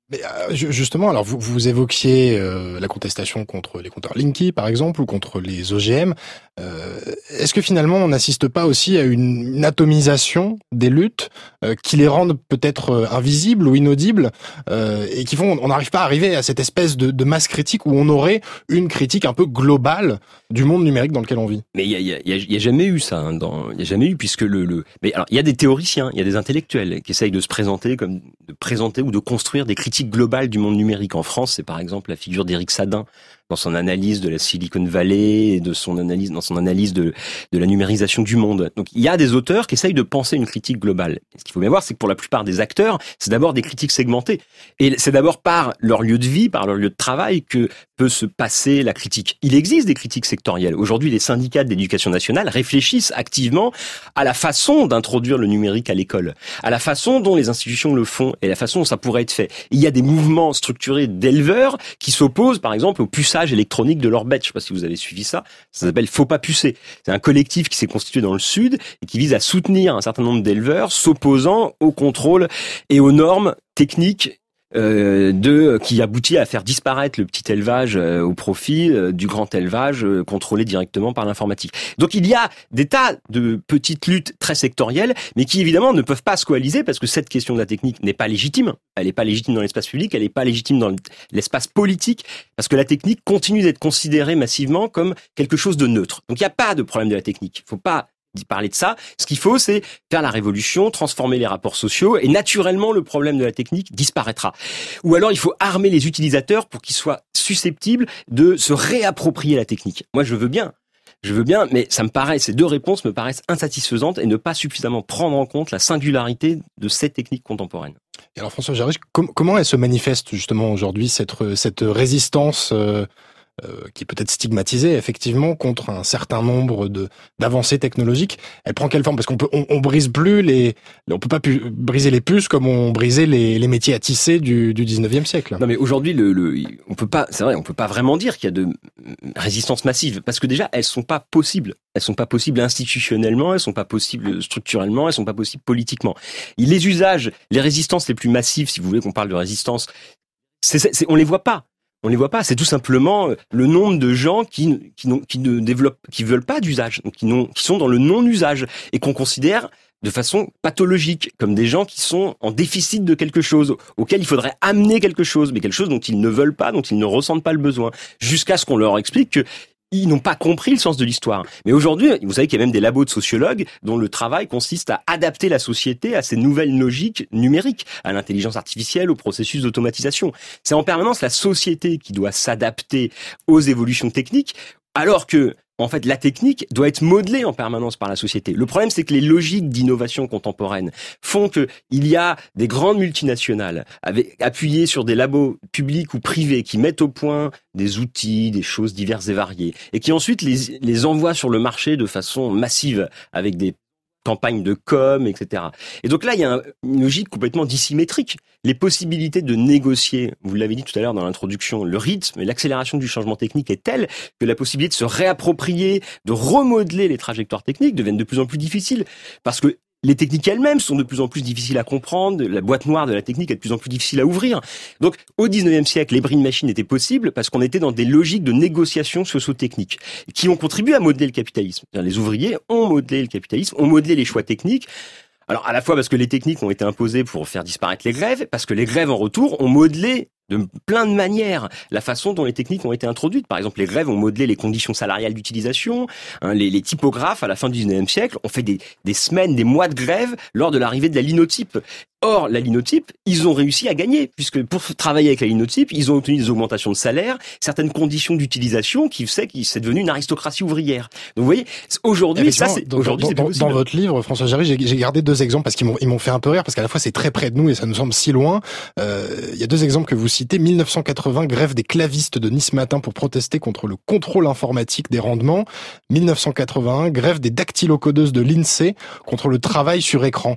Mais euh, justement, alors vous, vous évoquiez euh, la contestation contre les compteurs Linky, par exemple, ou contre les OGM. Euh, Est-ce que finalement, on n'assiste pas aussi à une, atomisation des luttes euh, qui les rendent peut-être invisibles ou inaudibles et qui font, on n'arrive pas à arriver à cette espèce de, de, masse critique où on aurait une critique un peu globale du monde numérique dans lequel on vit? Mais il y a, a, y a, jamais eu ça. Il hein, a jamais eu puisque le, le... mais alors il y a des théoriciens, il y a des intellectuels qui essayent de se présenter comme de présenter ou de construire des critiques globale du monde numérique en France, c'est par exemple la figure d'Éric Sadin, dans son analyse de la Silicon Valley et de son analyse, dans son analyse de, de la numérisation du monde. Donc il y a des auteurs qui essayent de penser une critique globale. ce qu'il faut bien voir, c'est que pour la plupart des acteurs, c'est d'abord des critiques segmentées. Et c'est d'abord par leur lieu de vie, par leur lieu de travail que peut se passer la critique. Il existe des critiques sectorielles. Aujourd'hui, les syndicats d'éducation nationale réfléchissent activement à la façon d'introduire le numérique à l'école, à la façon dont les institutions le font et la façon dont ça pourrait être fait. Il y a des mouvements structurés d'éleveurs qui s'opposent, par exemple, au électronique de leurs bêtes. Je sais pas si vous avez suivi ça. Ça s'appelle Faut pas pucer. C'est un collectif qui s'est constitué dans le Sud et qui vise à soutenir un certain nombre d'éleveurs s'opposant au contrôle et aux normes techniques de qui aboutit à faire disparaître le petit élevage euh, au profit euh, du grand élevage contrôlé directement par l'informatique. Donc il y a des tas de petites luttes très sectorielles, mais qui évidemment ne peuvent pas se coaliser parce que cette question de la technique n'est pas légitime. Elle n'est pas légitime dans l'espace public, elle n'est pas légitime dans l'espace politique, parce que la technique continue d'être considérée massivement comme quelque chose de neutre. Donc il n'y a pas de problème de la technique. Il faut pas parler de ça. Ce qu'il faut, c'est faire la révolution, transformer les rapports sociaux, et naturellement, le problème de la technique disparaîtra. Ou alors, il faut armer les utilisateurs pour qu'ils soient susceptibles de se réapproprier la technique. Moi, je veux bien. Je veux bien, mais ça me paraît, ces deux réponses me paraissent insatisfaisantes et ne pas suffisamment prendre en compte la singularité de ces techniques contemporaines. Et alors François Jarry, comment elle se manifeste justement aujourd'hui cette, résistance euh, euh, qui est peut-être stigmatisée effectivement contre un certain nombre de d'avancées technologiques. Elle prend quelle forme? Parce qu'on peut on, on, brise plus les on peut pas briser les puces comme on brisait les, les métiers à tisser du, du 19e siècle. Non mais aujourd'hui le, le on peut pas c'est vrai on peut pas vraiment dire qu'il y a de résistance massive parce que déjà elles sont pas possibles. Elles sont pas possibles institutionnellement, elles sont pas possibles structurellement, elles sont pas possibles politiquement. Les usages, les résistances les plus massives, si vous voulez qu'on parle de résistance, c'est, c'est, on les voit pas on les voit pas. C'est tout simplement euh, le nombre de gens qui, ne développent, qui veulent pas d'usage, qui sont dans le non-usage et qu'on considère de façon pathologique, comme des gens qui sont en déficit de quelque chose, auquel il faudrait amener quelque chose, mais quelque chose dont ils ne veulent pas, dont ils ne ressentent pas le besoin, jusqu'à ce qu'on leur explique que ils n'ont pas compris le sens de l'histoire. Mais aujourd'hui, vous savez qu'il y a même des labos de sociologues dont le travail consiste à adapter la société à ces nouvelles logiques numériques, à l'intelligence artificielle, au processus d'automatisation. C'est en permanence la société qui doit s'adapter aux évolutions techniques, alors que en fait, la technique doit être modelée en permanence par la société. Le problème, c'est que les logiques d'innovation contemporaine font que il y a des grandes multinationales appuyées sur des labos publics ou privés qui mettent au point des outils, des choses diverses et variées, et qui ensuite les envoient sur le marché de façon massive avec des campagne de com, etc. Et donc là, il y a une logique complètement dissymétrique. Les possibilités de négocier, vous l'avez dit tout à l'heure dans l'introduction, le rythme et l'accélération du changement technique est telle que la possibilité de se réapproprier, de remodeler les trajectoires techniques deviennent de plus en plus difficiles. Parce que les techniques elles-mêmes sont de plus en plus difficiles à comprendre, la boîte noire de la technique est de plus en plus difficile à ouvrir. Donc au 19e siècle, les brain machines étaient possibles parce qu'on était dans des logiques de négociation socio-technique qui ont contribué à modeler le capitalisme. Les ouvriers ont modelé le capitalisme, ont modelé les choix techniques. Alors à la fois parce que les techniques ont été imposées pour faire disparaître les grèves, parce que les grèves en retour ont modelé de plein de manières la façon dont les techniques ont été introduites. Par exemple, les grèves ont modelé les conditions salariales d'utilisation. Hein, les, typographes, à la fin du 19e siècle, ont fait des semaines, des mois de grève lors de l'arrivée de la linotype. Or, la linotype, ils ont réussi à gagner, puisque pour travailler avec la linotype, ils ont obtenu des augmentations de salaire, certaines conditions d'utilisation qui fait que c'est devenu une aristocratie ouvrière. Donc vous voyez, aujourd'hui, ça c'est aujourd'hui dans, dans, votre livre, François Jarry, j'ai gardé deux exemples parce qu'ils m'ont ils m'ont fait un peu rire parce qu'à la fois c'est très près de nous et ça nous semble si loin. Euh, il y a deux exemples que vous citez 1980 grève des clavistes de Nice Matin pour protester contre le contrôle informatique des rendements. 1981 grève des dactylocodeuses de l'INSEE contre le travail sur écran.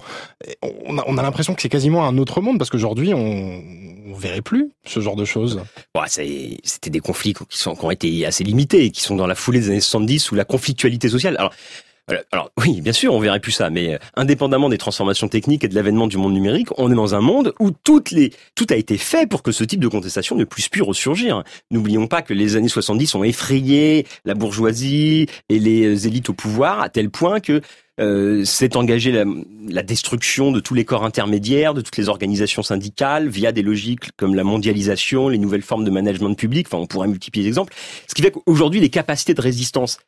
On a, on a l'impression c'est quasiment un autre monde parce qu'aujourd'hui on, on verrait plus ce genre de choses. Bon, c'était des conflits qui, ont été assez limités, qui sont dans la foulée des années 70 où la conflictualité sociale. Alors oui, bien sûr, on verrait plus ça, mais euh, indépendamment des transformations techniques et de l'avènement du monde numérique, on est dans un monde où tout a été fait pour que ce type de contestation ne puisse plus ressurgir. N'oublions pas que les années 70 ont effrayé la bourgeoisie et les élites au pouvoir à tel point que euh, s'est engagé la, la, destruction de tous les corps intermédiaires, de toutes les organisations syndicales, via des logiques comme la mondialisation, les nouvelles formes de management public. Enfin, on pourrait multiplier les exemples. Ce qui fait qu'aujourd'hui, les capacités de résistance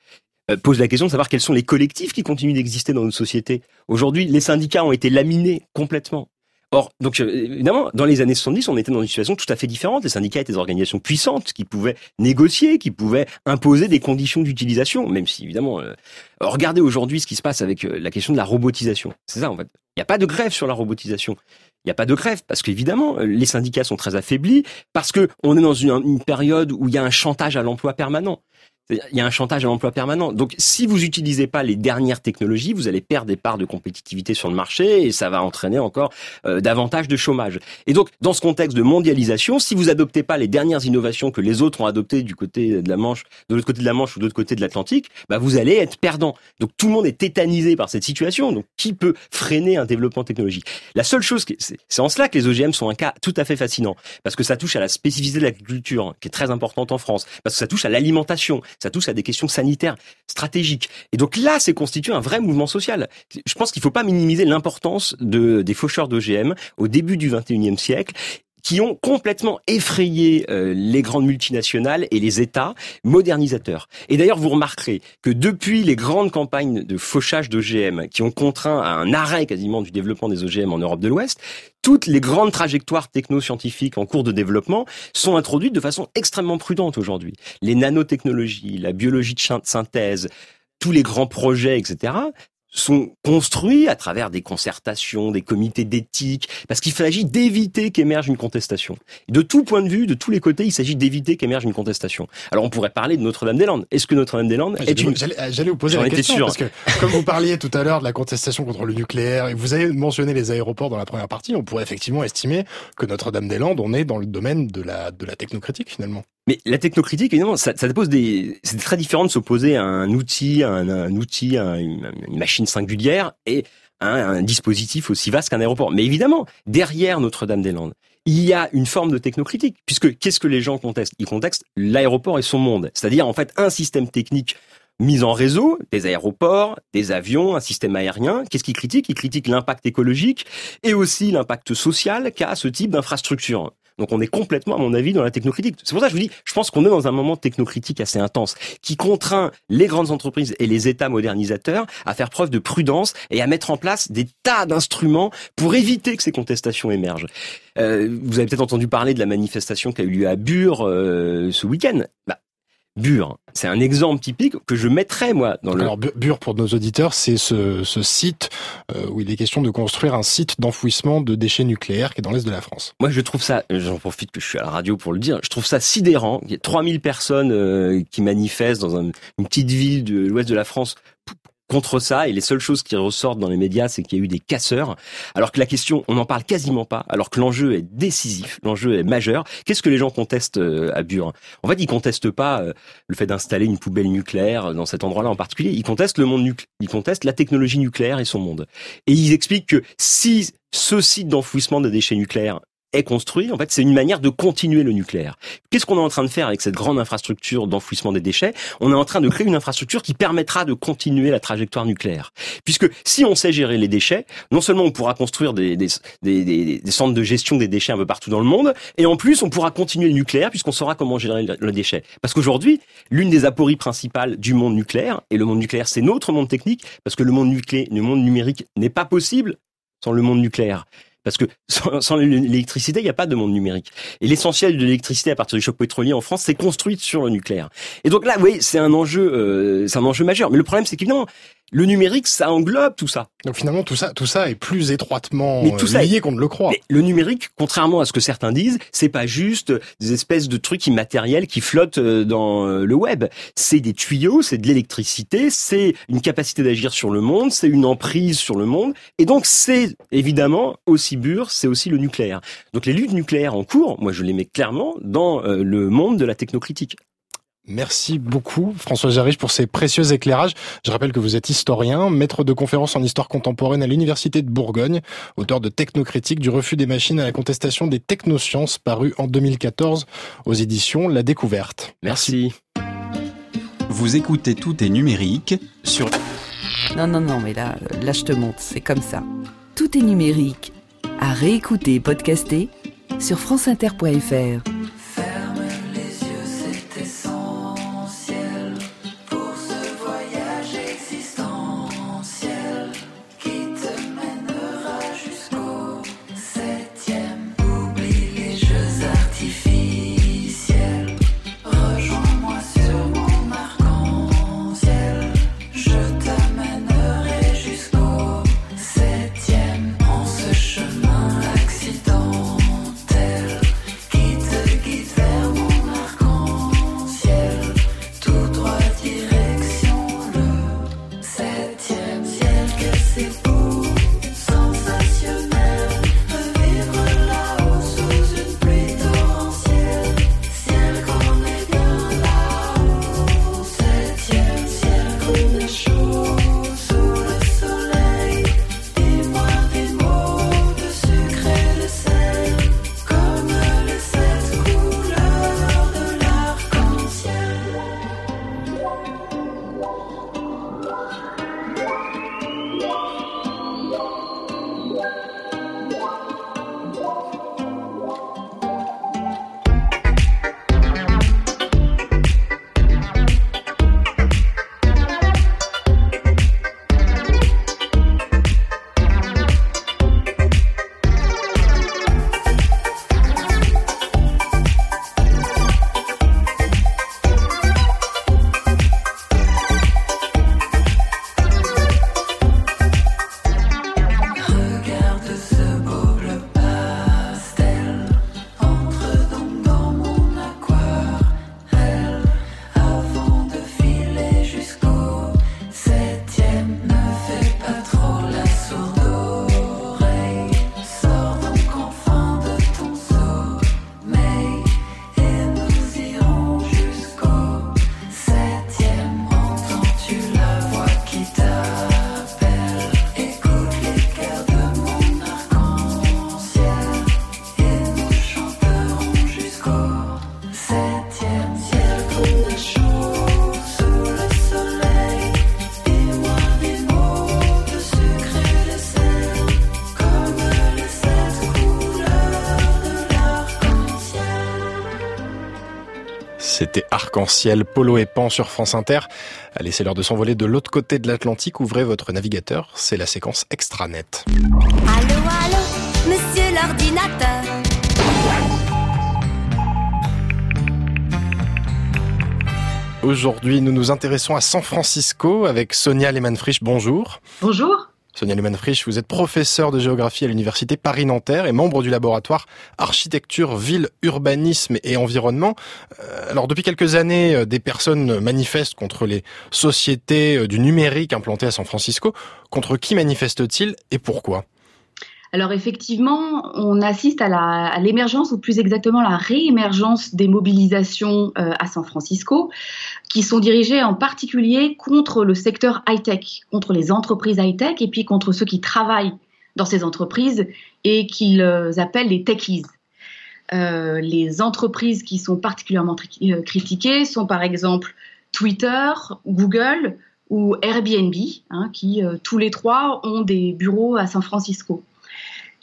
euh, pose la question de savoir quels sont les collectifs qui continuent d'exister dans notre société. Aujourd'hui, les syndicats ont été laminés complètement. Or, donc euh, évidemment, dans les années 70, on était dans une situation tout à fait différente. Les syndicats étaient des organisations puissantes qui pouvaient négocier, qui pouvaient imposer des conditions d'utilisation, même si évidemment, euh, regardez aujourd'hui ce qui se passe avec euh, la question de la robotisation. C'est ça en fait. Il n'y a pas de grève sur la robotisation. Il n'y a pas de grève parce qu'évidemment les syndicats sont très affaiblis parce que on est dans une, une période où il y a un chantage à l'emploi permanent. Il y a un chantage à l'emploi permanent. Donc, si vous n'utilisez pas les dernières technologies, vous allez perdre des parts de compétitivité sur le marché et ça va entraîner encore euh, davantage de chômage. Et donc, dans ce contexte de mondialisation, si vous adoptez pas les dernières innovations que les autres ont adoptées du côté de la Manche, de l'autre côté de la Manche ou de l'autre côté de l'Atlantique, bah vous allez être perdant. Donc, tout le monde est tétanisé par cette situation. Donc, qui peut freiner un développement technologique? La seule chose, c'est en cela que les OGM sont un cas tout à fait fascinant parce que ça touche à la spécificité de l'agriculture, qui est très importante en France, parce que ça touche à l'alimentation ça touche à des questions sanitaires stratégiques. Et donc là, c'est constitué un vrai mouvement social. Je pense qu'il ne faut pas minimiser l'importance de, des faucheurs d'OGM au début du 21e siècle qui ont complètement effrayé euh, les grandes multinationales et les États modernisateurs. Et d'ailleurs, vous remarquerez que depuis les grandes campagnes de fauchage d'OGM qui ont contraint à un arrêt quasiment du développement des OGM en Europe de l'Ouest, toutes les grandes trajectoires technoscientifiques en cours de développement sont introduites de façon extrêmement prudente aujourd'hui. Les nanotechnologies, la biologie de synthèse, tous les grands projets, etc., sont construits à travers des concertations, des comités d'éthique, parce qu'il s'agit d'éviter qu'émerge une contestation. De tout point de vue, de tous les côtés, il s'agit d'éviter qu'émerge une contestation. Alors on pourrait parler de Notre-Dame-des-Landes. Est-ce que Notre-Dame-des-Landes est une... J'allais vous poser la question, sûr. parce que comme vous parliez tout à l'heure de la contestation contre le nucléaire, et vous avez mentionné les aéroports dans la première partie, on pourrait effectivement estimer que Notre-Dame-des-Landes, on est dans le domaine de la, de la technocritique finalement. Mais la technocritique, évidemment, ça, dépose des. C'est très différent de s'opposer à un outil, à un, outil, une, machine singulière et à un, dispositif aussi vaste qu'un aéroport. Mais évidemment, derrière Notre-Dame-des-Landes, il y a une forme de technocritique, puisque qu'est-ce que les gens contestent? Ils contestent l'aéroport et son monde, c'est-à-dire en fait un système technique mis en réseau, des aéroports, des avions, un système aérien. Qu'est-ce qu'ils critiquent? Ils critiquent l'impact écologique et aussi l'impact social qu'a ce type d'infrastructure. Donc on est complètement, à mon avis, dans la technocritique. C'est pour ça que je vous dis, je pense qu'on est dans un moment technocritique assez intense, qui contraint les grandes entreprises et les États modernisateurs à faire preuve de prudence et à mettre en place des tas d'instruments pour éviter que ces contestations émergent. Euh, vous avez peut-être entendu parler de la manifestation qui a eu lieu à Bure euh, ce week-end. Bah, Bure. C'est un exemple typique que je mettrais moi dans le. Alors Bure pour nos auditeurs, c'est ce, ce, site euh, où il est question de construire un site d'enfouissement de déchets nucléaires qui est dans l'est de la France. Moi, je trouve ça. J'en profite que je suis à la radio pour le dire. Je trouve ça sidérant. Il y a 3000 personnes euh, qui manifestent dans une petite ville de l'ouest de la France contre ça et les seules choses qui ressortent dans les médias, c'est qu'il y a eu des casseurs. Alors que la question, on n'en parle quasiment pas, alors que l'enjeu est décisif, l'enjeu est majeur. Qu'est-ce que les gens contestent euh, à Bure? En fait, ils contestent pas euh, le fait d'installer une poubelle nucléaire dans cet endroit-là en particulier. Ils contestent le monde nucléaire, ils contestent la technologie nucléaire et son monde. Et ils expliquent que si ce site d'enfouissement de déchets nucléaires est construit, en fait, c'est une manière de continuer le nucléaire. Qu'est-ce qu'on est en train de faire avec cette grande infrastructure d'enfouissement des déchets? On est en train de créer une infrastructure qui permettra de continuer la trajectoire nucléaire. Puisque si on sait gérer les déchets, non seulement on pourra construire des, des, des, des centres de gestion des déchets un peu partout dans le monde, et en plus on pourra continuer le nucléaire puisqu'on saura comment gérer le, déchet. Parce qu'aujourd'hui, l'une des apories principales du monde nucléaire, et le monde nucléaire c'est notre monde technique, parce que le monde nucléaire, le monde numérique n'est pas possible sans le monde nucléaire. Parce que sans, l'électricité, il n'y a pas de monde numérique. Et l'essentiel de l'électricité à partir du choc pétrolier en France, c'est construite sur le nucléaire. Et donc là, oui, c'est un enjeu, euh, c'est un enjeu majeur. Mais le problème, c'est qu'évidemment, le numérique, ça englobe tout ça. Donc finalement, tout ça, tout ça est plus étroitement mais tout ça lié qu'on ne le croit. Mais le numérique, contrairement à ce que certains disent, c'est pas juste des espèces de trucs immatériels qui flottent euh, dans euh, le web. C'est des tuyaux, c'est de l'électricité, c'est une capacité d'agir sur le monde, c'est une emprise sur le monde, et donc c'est évidemment aussi bur, c'est aussi le nucléaire. Donc les luttes nucléaires en cours, moi je les mets clairement dans euh, le monde de la technocritique. Merci beaucoup François Jarich pour ces précieux éclairages. Je rappelle que vous êtes historien, maître de conférences en histoire contemporaine à l'Université de Bourgogne, auteur de Technocritique du refus des machines à la contestation des technosciences paru en 2014 aux éditions La Découverte. Merci. Vous écoutez Tout est numérique sur... Non, non, non, mais là, là je te montre, c'est comme ça. Tout est numérique. À réécouter et podcaster sur franceinter.fr. C'était Arc-en-Ciel, Polo et Pan sur France Inter. Allez, c'est l'heure de s'envoler de l'autre côté de l'Atlantique. Ouvrez votre navigateur, c'est la séquence extranet. Allô, allô, monsieur l'ordinateur. Aujourd'hui, nous nous intéressons à San Francisco avec Sonia Lehmann-Frisch. Bonjour. Bonjour. Sonia Lehmann-Frisch, vous êtes professeur de géographie à l'université Paris-Nanterre et membre du laboratoire Architecture, Ville, Urbanisme et Environnement. Euh, alors depuis quelques années, euh, des personnes manifestent contre les sociétés euh, du numérique implantées à San Francisco. Contre qui manifestent-ils et pourquoi? Alors effectivement, on assiste à l'émergence, ou plus exactement la réémergence des mobilisations euh, à San Francisco, qui sont dirigées en particulier contre le secteur high-tech, contre les entreprises high-tech et puis contre ceux qui travaillent dans ces entreprises et qu'ils appellent les techies. Euh, les entreprises qui sont particulièrement euh, critiquées sont par exemple Twitter, Google ou Airbnb, hein, qui tous les trois ont des bureaux à San Francisco.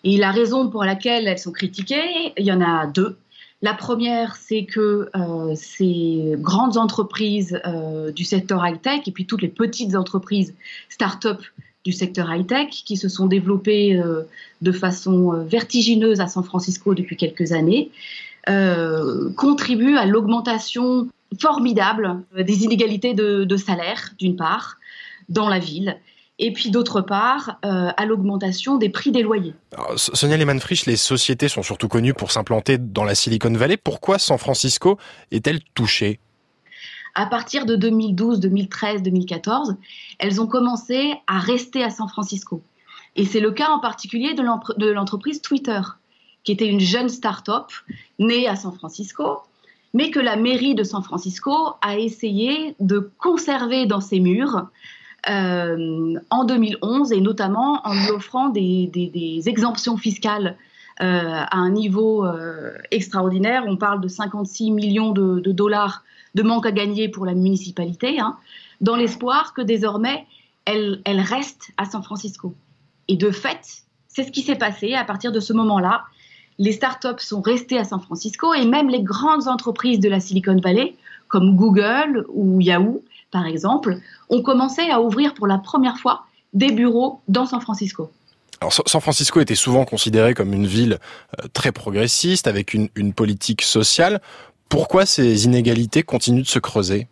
Et la raison pour laquelle elles sont critiquées, il y en a deux. La première, c'est que euh, ces grandes entreprises euh, du secteur high-tech et puis toutes les petites entreprises start-up du secteur high-tech qui se sont développées euh, de façon vertigineuse à San Francisco depuis quelques années contribuent à l'augmentation formidable des inégalités de, de salaire, d'une part, dans la ville et puis d'autre part euh, à l'augmentation des prix des loyers. Sonia Lehmann-Frisch, les sociétés sont surtout connues pour s'implanter dans la Silicon Valley. Pourquoi San Francisco est-elle touchée? À partir de 2012, 2013, 2014, elles ont commencé à rester à San Francisco. Et c'est le cas en particulier de l'entreprise Twitter, qui était une jeune start-up née à San Francisco, mais que la mairie de San Francisco a essayé de conserver dans ses murs en 2011 et notamment en lui offrant des, exemptions fiscales euh, à un niveau euh, extraordinaire. On parle de 56 millions de, dollars de manque à gagner pour la municipalité, hein, dans l'espoir que désormais elle reste à San Francisco. Et de fait, c'est ce qui s'est passé à partir de ce moment-là. Les startups sont restées à San Francisco et même les grandes entreprises de la Silicon Valley, comme Google ou Yahoo, par exemple, ont commencé à ouvrir pour la première fois des bureaux dans San Francisco. Alors, San Francisco était souvent considéré comme une ville euh, très progressiste, avec une, politique sociale. Pourquoi ces inégalités continuent de se creuser?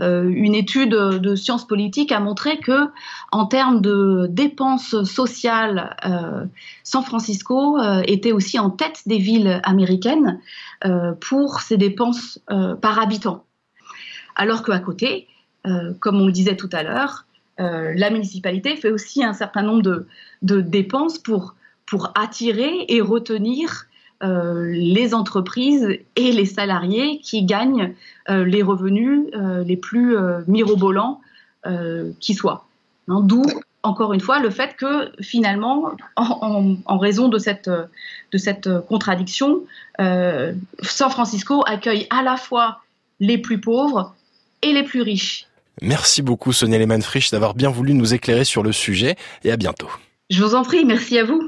Euh, une étude de sciences politiques a montré que, en termes de dépenses sociales, euh, San Francisco était aussi en tête des villes américaines pour ses dépenses par habitant. Alors qu'à côté, euh, comme on le disait tout à l'heure, euh, la municipalité fait aussi un certain nombre de, dépenses pour, attirer et retenir euh, les entreprises et les salariés qui gagnent les revenus les plus mirobolants qui soient. Hein, d'où, encore une fois, le fait que finalement, en, raison de cette contradiction, San Francisco accueille à la fois les plus pauvres et les plus riches. Merci beaucoup Sonia Lehmann-Frisch d'avoir bien voulu nous éclairer sur le sujet et à bientôt. Je vous en prie, merci à vous.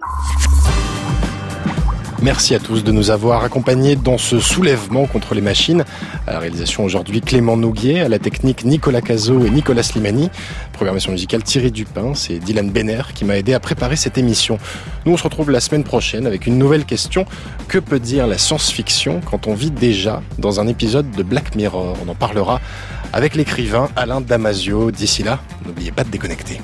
Merci à tous de nous avoir accompagnés dans ce soulèvement contre les machines. À la réalisation aujourd'hui Clément Nouguier, à la technique Nicolas Cazot et Nicolas Slimani. Programmation musicale Thierry Dupin, c'est Dylan Benner qui m'a aidé à préparer cette émission. Nous on se retrouve la semaine prochaine avec une nouvelle question. Que peut dire la science-fiction quand on vit déjà dans un épisode de Black Mirror? On en parlera avec l'écrivain Alain Damasio. D'ici là, n'oubliez pas de déconnecter.